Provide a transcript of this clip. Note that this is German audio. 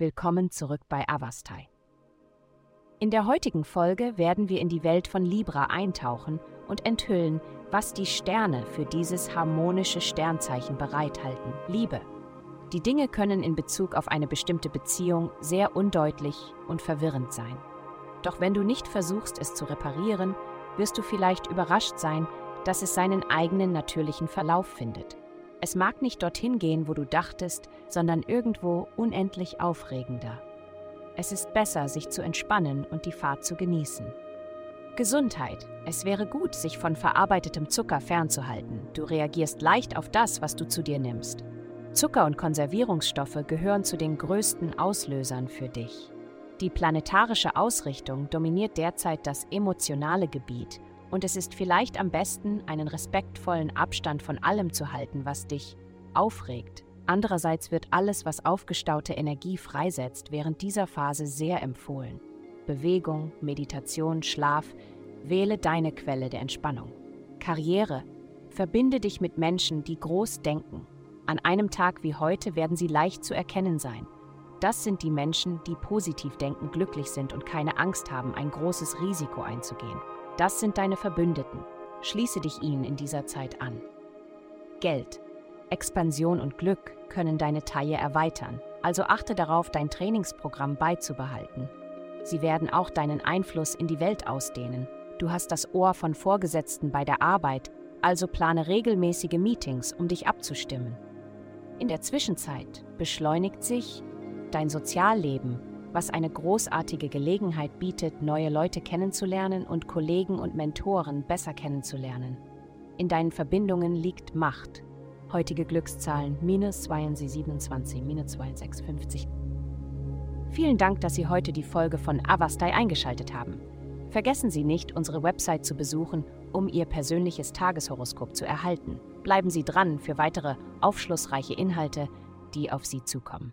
Willkommen zurück bei Avastai. In der heutigen Folge werden wir in die Welt von Libra eintauchen und enthüllen, was die Sterne für dieses harmonische Sternzeichen bereithalten. Liebe. Die Dinge können in Bezug auf eine bestimmte Beziehung sehr undeutlich und verwirrend sein. Doch wenn du nicht versuchst, es zu reparieren, wirst du vielleicht überrascht sein, dass es seinen eigenen natürlichen Verlauf findet. Es mag nicht dorthin gehen, wo du dachtest, sondern irgendwo unendlich aufregender. Es ist besser, sich zu entspannen und die Fahrt zu genießen. Gesundheit. Es wäre gut, sich von verarbeitetem Zucker fernzuhalten. Du reagierst leicht auf das, was du zu dir nimmst. Zucker und Konservierungsstoffe gehören zu den größten Auslösern für dich. Die planetarische Ausrichtung dominiert derzeit das emotionale Gebiet und es ist vielleicht am besten, einen respektvollen Abstand von allem zu halten, was dich aufregt. Andererseits wird alles, was aufgestaute Energie freisetzt, während dieser Phase sehr empfohlen. Bewegung, Meditation, Schlaf, wähle deine Quelle der Entspannung. Karriere. Verbinde dich mit Menschen, die groß denken. An einem Tag wie heute werden sie leicht zu erkennen sein. Das sind die Menschen, die positiv denken, glücklich sind und keine Angst haben, ein großes Risiko einzugehen. Das sind deine Verbündeten. Schließe dich ihnen in dieser Zeit an. Geld. Expansion und Glück können deine Taille erweitern, also achte darauf, dein Trainingsprogramm beizubehalten. Sie werden auch deinen Einfluss in die Welt ausdehnen. Du hast das Ohr von Vorgesetzten bei der Arbeit, also plane regelmäßige Meetings, um dich abzustimmen. In der Zwischenzeit beschleunigt sich dein Sozialleben was eine großartige Gelegenheit bietet, neue Leute kennenzulernen und Kollegen und Mentoren besser kennenzulernen. In deinen Verbindungen liegt Macht. Heutige Glückszahlen minus 27, minus 2650. Vielen Dank, dass Sie heute die Folge von Avastai eingeschaltet haben. Vergessen Sie nicht, unsere Website zu besuchen, um Ihr persönliches Tageshoroskop zu erhalten. Bleiben Sie dran für weitere aufschlussreiche Inhalte, die auf Sie zukommen.